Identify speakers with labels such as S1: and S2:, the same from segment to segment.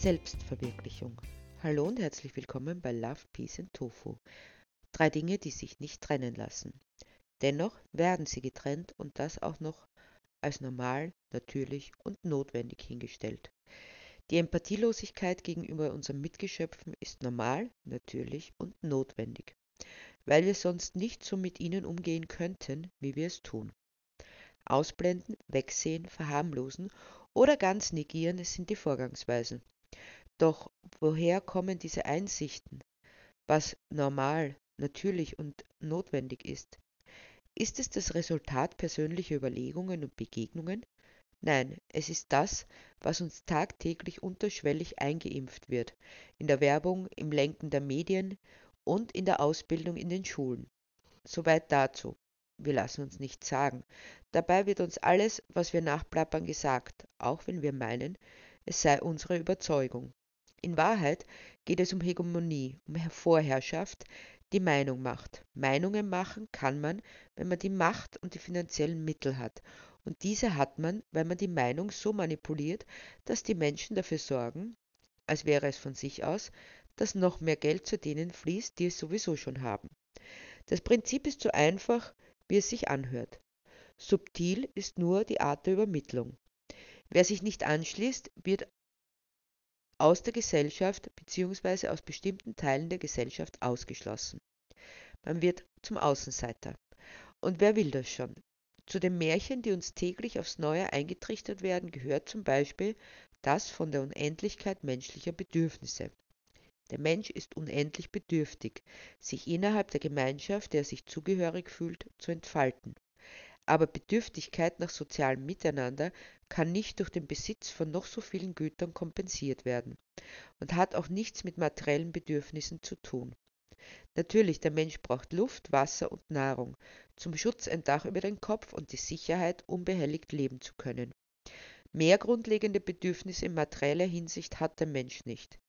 S1: Selbstverwirklichung. Hallo und herzlich willkommen bei Love, Peace and Tofu. Drei Dinge, die sich nicht trennen lassen. Dennoch werden sie getrennt und das auch noch als normal, natürlich und notwendig hingestellt. Die Empathielosigkeit gegenüber unseren Mitgeschöpfen ist normal, natürlich und notwendig, weil wir sonst nicht so mit ihnen umgehen könnten, wie wir es tun. Ausblenden, wegsehen, verharmlosen oder ganz negieren sind die Vorgangsweisen. Doch woher kommen diese Einsichten, was normal, natürlich und notwendig ist? Ist es das Resultat persönlicher Überlegungen und Begegnungen? Nein, es ist das, was uns tagtäglich unterschwellig eingeimpft wird, in der Werbung, im Lenken der Medien und in der Ausbildung in den Schulen. Soweit dazu. Wir lassen uns nichts sagen. Dabei wird uns alles, was wir nachplappern, gesagt, auch wenn wir meinen, es sei unsere Überzeugung. In Wahrheit geht es um Hegemonie, um Vorherrschaft, die Meinung macht. Meinungen machen kann man, wenn man die Macht und die finanziellen Mittel hat. Und diese hat man, weil man die Meinung so manipuliert, dass die Menschen dafür sorgen, als wäre es von sich aus, dass noch mehr Geld zu denen fließt, die es sowieso schon haben. Das Prinzip ist so einfach, wie es sich anhört. Subtil ist nur die Art der Übermittlung. Wer sich nicht anschließt, wird aus der Gesellschaft bzw. aus bestimmten Teilen der Gesellschaft ausgeschlossen. Man wird zum Außenseiter. Und wer will das schon? Zu den Märchen, die uns täglich aufs Neue eingetrichtert werden, gehört zum Beispiel das von der Unendlichkeit menschlicher Bedürfnisse. Der Mensch ist unendlich bedürftig, sich innerhalb der Gemeinschaft, der er sich zugehörig fühlt, zu entfalten. Aber Bedürftigkeit nach sozialem Miteinander kann nicht durch den Besitz von noch so vielen Gütern kompensiert werden und hat auch nichts mit materiellen Bedürfnissen zu tun. Natürlich, der Mensch braucht Luft, Wasser und Nahrung, zum Schutz ein Dach über den Kopf und die Sicherheit, unbehelligt leben zu können. Mehr grundlegende Bedürfnisse in materieller Hinsicht hat der Mensch nicht.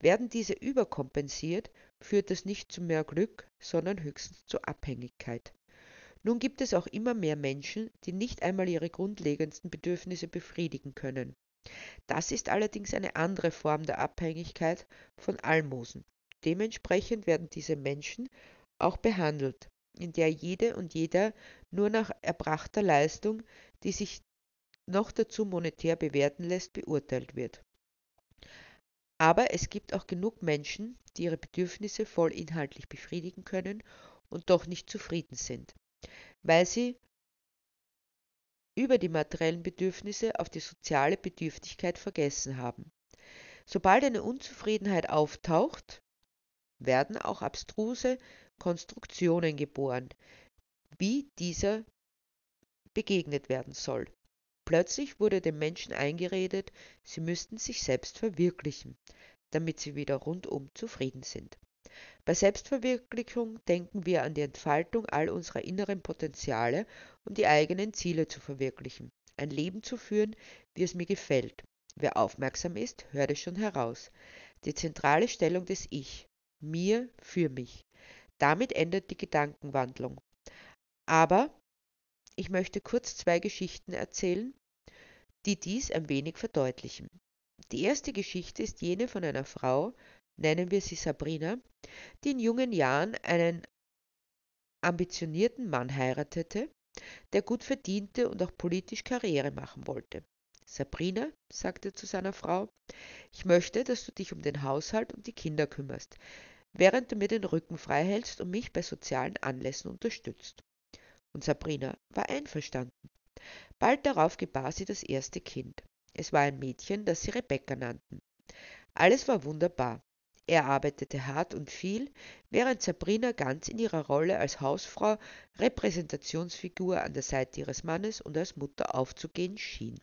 S1: Werden diese überkompensiert, führt das nicht zu mehr Glück, sondern höchstens zu Abhängigkeit. Nun gibt es auch immer mehr Menschen, die nicht einmal ihre grundlegendsten Bedürfnisse befriedigen können. Das ist allerdings eine andere Form der Abhängigkeit von Almosen. Dementsprechend werden diese Menschen auch behandelt, in der jede und jeder nur nach erbrachter Leistung, die sich noch dazu monetär bewerten lässt, beurteilt wird. Aber es gibt auch genug Menschen, die ihre Bedürfnisse voll inhaltlich befriedigen können und doch nicht zufrieden sind weil sie über die materiellen Bedürfnisse auf die soziale Bedürftigkeit vergessen haben. Sobald eine Unzufriedenheit auftaucht, werden auch abstruse Konstruktionen geboren, wie dieser begegnet werden soll. Plötzlich wurde den Menschen eingeredet, sie müssten sich selbst verwirklichen, damit sie wieder rundum zufrieden sind. Bei Selbstverwirklichung denken wir an die Entfaltung all unserer inneren Potenziale, um die eigenen Ziele zu verwirklichen, ein Leben zu führen, wie es mir gefällt. Wer aufmerksam ist, hört es schon heraus. Die zentrale Stellung des Ich, mir für mich. Damit endet die Gedankenwandlung. Aber ich möchte kurz zwei Geschichten erzählen, die dies ein wenig verdeutlichen. Die erste Geschichte ist jene von einer Frau, nennen wir sie Sabrina, die in jungen Jahren einen ambitionierten Mann heiratete, der gut verdiente und auch politisch Karriere machen wollte. Sabrina sagte zu seiner Frau, ich möchte, dass du dich um den Haushalt und die Kinder kümmerst, während du mir den Rücken frei hältst und mich bei sozialen Anlässen unterstützt. Und Sabrina war einverstanden. Bald darauf gebar sie das erste Kind. Es war ein Mädchen, das sie Rebecca nannten. Alles war wunderbar. Er arbeitete hart und viel, während Sabrina ganz in ihrer Rolle als Hausfrau, Repräsentationsfigur an der Seite ihres Mannes und als Mutter aufzugehen schien.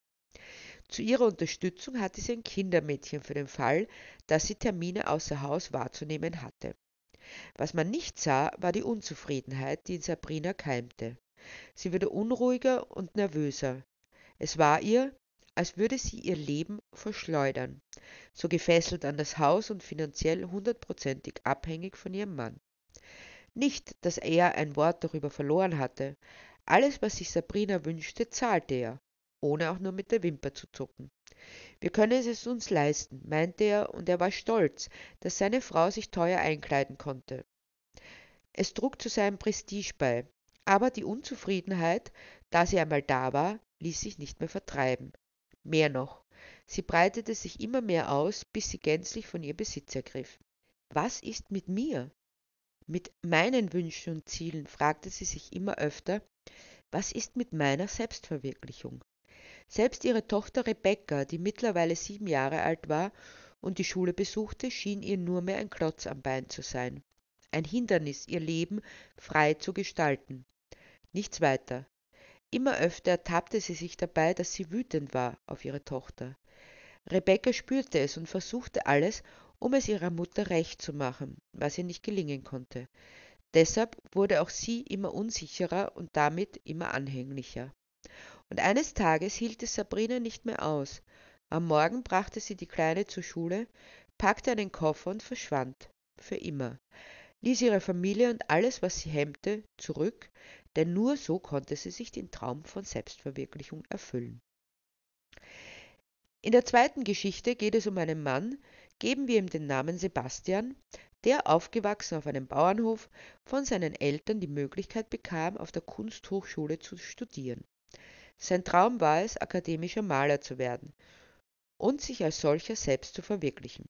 S1: Zu ihrer Unterstützung hatte sie ein Kindermädchen für den Fall, dass sie Termine außer Haus wahrzunehmen hatte. Was man nicht sah, war die Unzufriedenheit, die in Sabrina keimte. Sie wurde unruhiger und nervöser. Es war ihr, als würde sie ihr Leben verschleudern, so gefesselt an das Haus und finanziell hundertprozentig abhängig von ihrem Mann. Nicht, dass er ein Wort darüber verloren hatte. Alles, was sich Sabrina wünschte, zahlte er. ohne auch nur mit der Wimper zu zucken. Wir können es uns leisten, meinte er, und er war stolz, dass seine Frau sich teuer einkleiden konnte. Es trug zu seinem Prestige bei, aber die Unzufriedenheit, da sie einmal da war, ließ sich nicht mehr vertreiben. Mehr noch, sie breitete sich immer mehr aus, bis sie gänzlich von ihr Besitz ergriff. Was ist mit mir? Mit meinen Wünschen und Zielen fragte sie sich immer öfter, was ist mit meiner Selbstverwirklichung? Selbst ihre Tochter Rebecca, die mittlerweile sieben Jahre alt war und die Schule besuchte, schien ihr nur mehr ein Klotz am Bein zu sein, ein Hindernis, ihr Leben frei zu gestalten. Nichts weiter. Immer öfter ertappte sie sich dabei, dass sie wütend war auf ihre Tochter. Rebecca spürte es und versuchte alles, um es ihrer Mutter recht zu machen, was ihr nicht gelingen konnte. Deshalb wurde auch sie immer unsicherer und damit immer anhänglicher. Und eines Tages hielt es Sabrina nicht mehr aus. Am Morgen brachte sie die Kleine zur Schule, packte einen Koffer und verschwand. Für immer. Ließ ihre Familie und alles, was sie hemmte, zurück, denn nur so konnte sie sich den Traum von Selbstverwirklichung erfüllen. In der zweiten Geschichte geht es um einen Mann, geben wir ihm den Namen Sebastian, der aufgewachsen auf einem Bauernhof von seinen Eltern die Möglichkeit bekam, auf der Kunsthochschule zu studieren. Sein Traum war es, akademischer Maler zu werden und sich als solcher selbst zu verwirklichen.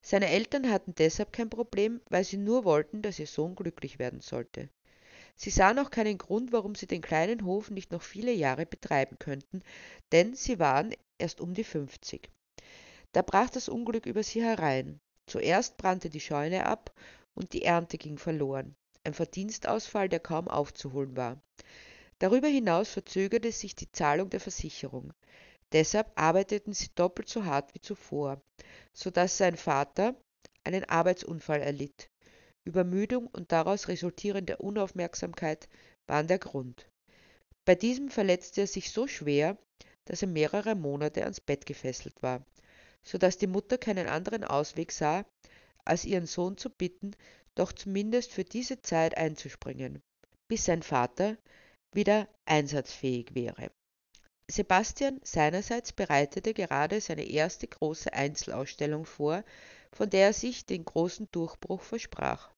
S1: Seine Eltern hatten deshalb kein Problem, weil sie nur wollten, dass ihr Sohn glücklich werden sollte. Sie sahen auch keinen Grund, warum sie den kleinen Hof nicht noch viele Jahre betreiben könnten, denn sie waren erst um die 50. Da brach das Unglück über sie herein. Zuerst brannte die Scheune ab und die Ernte ging verloren. Ein Verdienstausfall, der kaum aufzuholen war. Darüber hinaus verzögerte sich die Zahlung der Versicherung. Deshalb arbeiteten sie doppelt so hart wie zuvor, so dass sein Vater einen Arbeitsunfall erlitt. Übermüdung und daraus resultierende Unaufmerksamkeit waren der Grund. Bei diesem verletzte er sich so schwer, dass er mehrere Monate ans Bett gefesselt war, so dass die Mutter keinen anderen Ausweg sah, als ihren Sohn zu bitten, doch zumindest für diese Zeit einzuspringen, bis sein Vater wieder einsatzfähig wäre. Sebastian seinerseits bereitete gerade seine erste große Einzelausstellung vor, von der er sich den großen Durchbruch versprach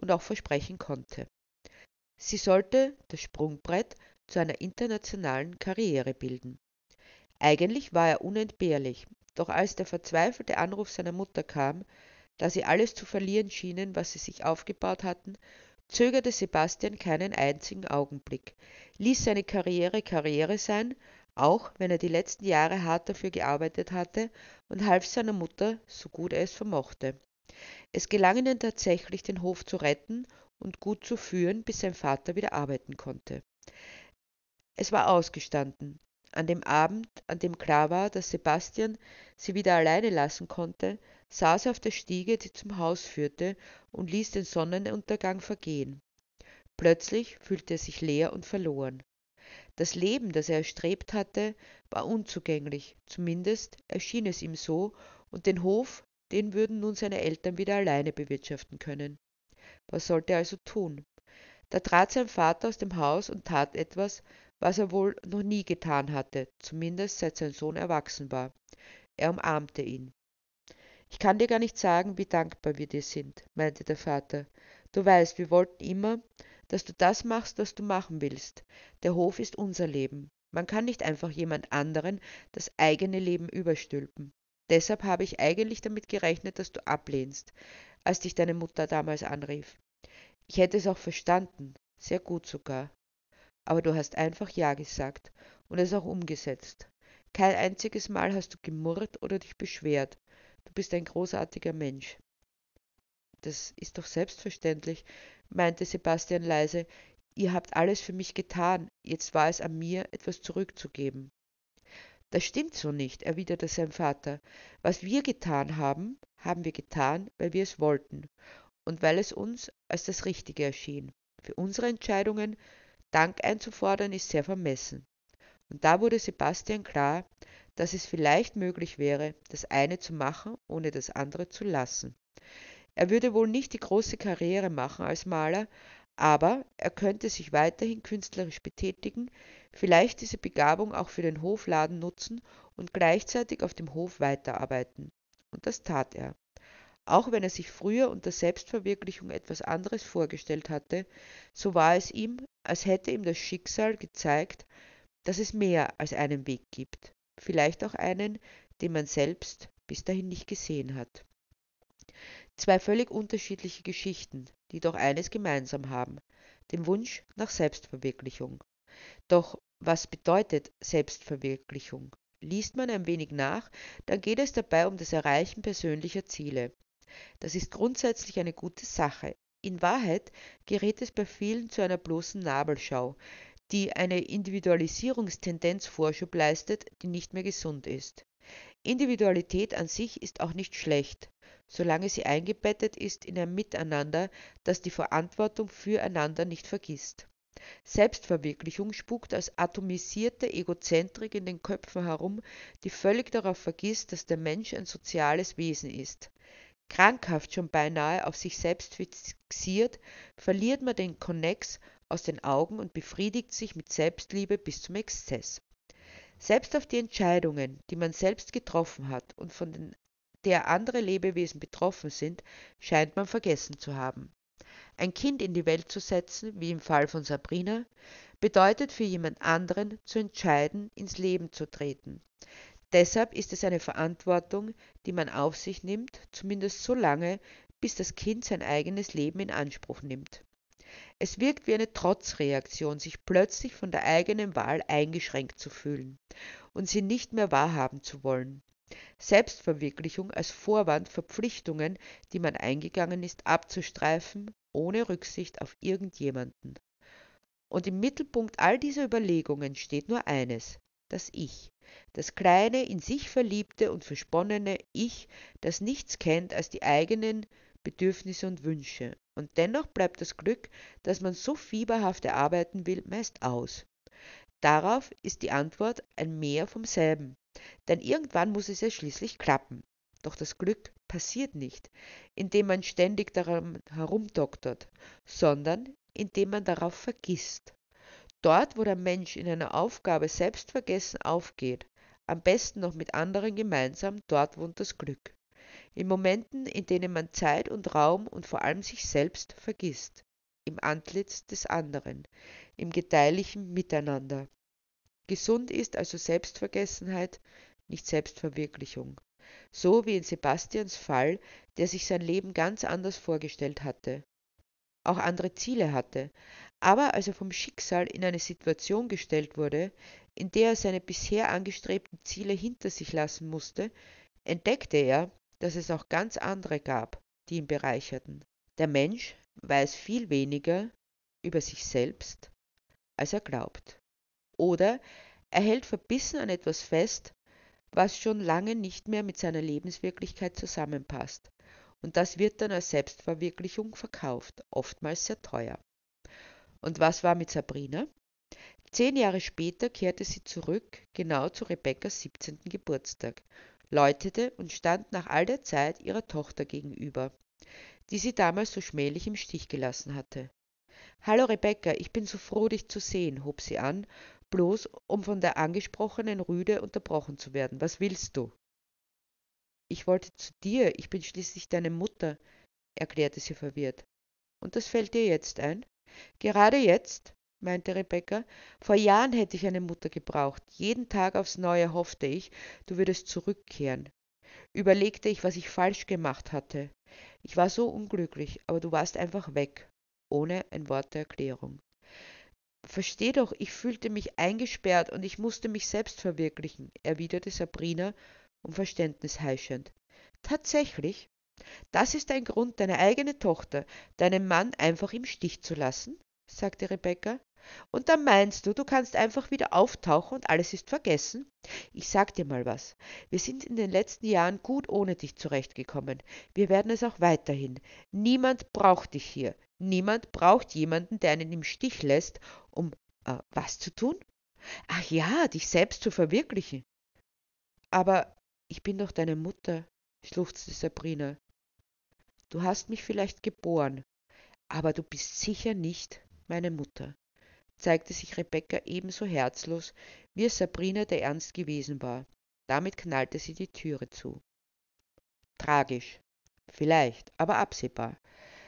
S1: und auch versprechen konnte. Sie sollte das Sprungbrett zu einer internationalen Karriere bilden. Eigentlich war er unentbehrlich, doch als der verzweifelte Anruf seiner Mutter kam, da sie alles zu verlieren schienen, was sie sich aufgebaut hatten, zögerte Sebastian keinen einzigen Augenblick, ließ seine Karriere Karriere sein, auch wenn er die letzten Jahre hart dafür gearbeitet hatte, und half seiner Mutter, so gut er es vermochte. Es gelang ihnen tatsächlich, den Hof zu retten und gut zu führen, bis sein Vater wieder arbeiten konnte. Es war ausgestanden. An dem Abend, an dem klar war, dass Sebastian sie wieder alleine lassen konnte, saß er auf der Stiege, die zum Haus führte, und ließ den Sonnenuntergang vergehen. Plötzlich fühlte er sich leer und verloren. Das Leben, das er erstrebt hatte, war unzugänglich, zumindest erschien es ihm so, und den Hof, den würden nun seine Eltern wieder alleine bewirtschaften können. Was sollte er also tun? Da trat sein Vater aus dem Haus und tat etwas, was er wohl noch nie getan hatte, zumindest seit sein Sohn erwachsen war. Er umarmte ihn. Ich kann dir gar nicht sagen, wie dankbar wir dir sind, meinte der Vater. Du weißt, wir wollten immer, dass du das machst, was du machen willst. Der Hof ist unser Leben. Man kann nicht einfach jemand anderen das eigene Leben überstülpen. Deshalb habe ich eigentlich damit gerechnet, dass du ablehnst, als dich deine Mutter damals anrief. Ich hätte es auch verstanden, sehr gut sogar. Aber du hast einfach Ja gesagt und es auch umgesetzt. Kein einziges Mal hast du gemurrt oder dich beschwert. Du bist ein großartiger Mensch. Das ist doch selbstverständlich, meinte Sebastian leise. Ihr habt alles für mich getan, jetzt war es an mir, etwas zurückzugeben. Das stimmt so nicht, erwiderte sein Vater. Was wir getan haben, haben wir getan, weil wir es wollten und weil es uns als das Richtige erschien. Für unsere Entscheidungen Dank einzufordern, ist sehr vermessen. Und da wurde Sebastian klar, dass es vielleicht möglich wäre, das eine zu machen, ohne das andere zu lassen. Er würde wohl nicht die große Karriere machen als Maler, Aber er könnte sich weiterhin künstlerisch betätigen, vielleicht diese Begabung auch für den Hofladen nutzen und gleichzeitig auf dem Hof weiterarbeiten. Und das tat er. Auch wenn er sich früher unter Selbstverwirklichung etwas anderes vorgestellt hatte, so war es ihm, als hätte ihm das Schicksal gezeigt, dass es mehr als einen Weg gibt, vielleicht auch einen, den man selbst bis dahin nicht gesehen hat. Zwei völlig unterschiedliche Geschichten, die doch eines gemeinsam haben, den Wunsch nach Selbstverwirklichung. Doch was bedeutet Selbstverwirklichung? Liest man ein wenig nach, dann geht es dabei um das Erreichen persönlicher Ziele. Das ist grundsätzlich eine gute Sache. In Wahrheit gerät es bei vielen zu einer bloßen Nabelschau, die eine Individualisierungstendenz Vorschub leistet, die nicht mehr gesund ist. Individualität an sich ist auch nicht schlecht, solange sie eingebettet ist in ein Miteinander, das die Verantwortung füreinander nicht vergisst. Selbstverwirklichung spukt als atomisierte Egozentrik in den Köpfen herum, die völlig darauf vergisst, dass der Mensch ein soziales Wesen ist krankhaft schon beinahe auf sich selbst fixiert, verliert man den Konnex aus den Augen und befriedigt sich mit Selbstliebe bis zum Exzess. Selbst auf die Entscheidungen, die man selbst getroffen hat und von den, der andere Lebewesen betroffen sind, scheint man vergessen zu haben. Ein Kind in die Welt zu setzen, wie im Fall von Sabrina, bedeutet für jemand anderen zu entscheiden, ins Leben zu treten. Deshalb ist es eine Verantwortung, die man auf sich nimmt, zumindest so lange, bis das Kind sein eigenes Leben in Anspruch nimmt. Es wirkt wie eine Trotzreaktion, sich plötzlich von der eigenen Wahl eingeschränkt zu fühlen und sie nicht mehr wahrhaben zu wollen. Selbstverwirklichung als Vorwand, Verpflichtungen, die man eingegangen ist, abzustreifen, ohne Rücksicht auf irgendjemanden. Und im Mittelpunkt all dieser Überlegungen steht nur eines, das Ich, das kleine, in sich verliebte und versponnene Ich, das nichts kennt als die eigenen Bedürfnisse und Wünsche. Und dennoch bleibt das Glück, das man so fieberhaft erarbeiten will, meist aus. Darauf ist die Antwort ein Mehr vom selben, denn irgendwann muss es ja schließlich klappen. Doch das Glück passiert nicht, indem man ständig daran herumdoktert, sondern indem man darauf vergisst. Dort, wo der Mensch in einer Aufgabe selbstvergessen aufgeht, am besten noch mit anderen gemeinsam, dort wohnt das Glück. In Momenten, in denen man Zeit und Raum und vor allem sich selbst vergisst, im Antlitz des anderen, im gedeihlichen Miteinander. Gesund ist also Selbstvergessenheit, nicht Selbstverwirklichung. So wie in Sebastians Fall, der sich sein Leben ganz anders vorgestellt hatte, auch andere Ziele hatte, aber als er vom Schicksal in eine Situation gestellt wurde, in der er seine bisher angestrebten Ziele hinter sich lassen musste, entdeckte er, dass es auch ganz andere gab, die ihn bereicherten. Der Mensch weiß viel weniger über sich selbst, als er glaubt. Oder er hält verbissen an etwas fest, was schon lange nicht mehr mit seiner Lebenswirklichkeit zusammenpasst. Und das wird dann als Selbstverwirklichung verkauft, oftmals sehr teuer. Und was war mit Sabrina? Zehn Jahre später kehrte sie zurück, genau zu Rebekkas 17. Geburtstag, läutete und stand nach all der Zeit ihrer Tochter gegenüber, die sie damals so schmählich im Stich gelassen hatte. Hallo Rebecca, ich bin so froh, dich zu sehen, hob sie an, bloß um von der angesprochenen Rüde unterbrochen zu werden. Was willst du? Ich wollte zu dir, ich bin schließlich deine Mutter, erklärte sie verwirrt. Und das fällt dir jetzt ein? Gerade jetzt, meinte Rebecca, vor Jahren hätte ich eine Mutter gebraucht. Jeden Tag aufs Neue hoffte ich, du würdest zurückkehren. Überlegte ich, was ich falsch gemacht hatte. Ich war so unglücklich, aber du warst einfach weg, ohne ein Wort der Erklärung. Versteh doch, ich fühlte mich eingesperrt und ich musste mich selbst verwirklichen, erwiderte Sabrina um Verständnis heischend. Tatsächlich? Das ist ein Grund, deine eigene Tochter, deinen Mann einfach im Stich zu lassen? sagte Rebecca. Und dann meinst du, du kannst einfach wieder auftauchen und alles ist vergessen? Ich sag dir mal was. Wir sind in den letzten Jahren gut ohne dich zurechtgekommen. Wir werden es auch weiterhin. Niemand braucht dich hier. Niemand braucht jemanden, der einen im Stich lässt, um äh, was zu tun? Ach ja, dich selbst zu verwirklichen. Aber ich bin doch deine Mutter, schluchzte Sabrina. Du hast mich vielleicht geboren, Aber du bist sicher nicht meine Mutter, zeigte sich Rebecca ebenso herzlos, wie es Sabrina der Ernst gewesen war. Damit knallte sie die Türe zu. Tragisch, vielleicht, aber absehbar.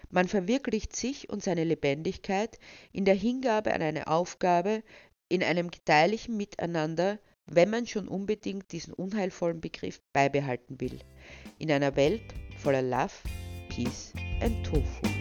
S1: Man verwirklicht sich und seine Lebendigkeit in der Hingabe an eine Aufgabe, in einem gedeihlichen Miteinander, wenn man schon unbedingt diesen unheilvollen Begriff beibehalten will. In einer Welt voller Love, Peace and Tofu.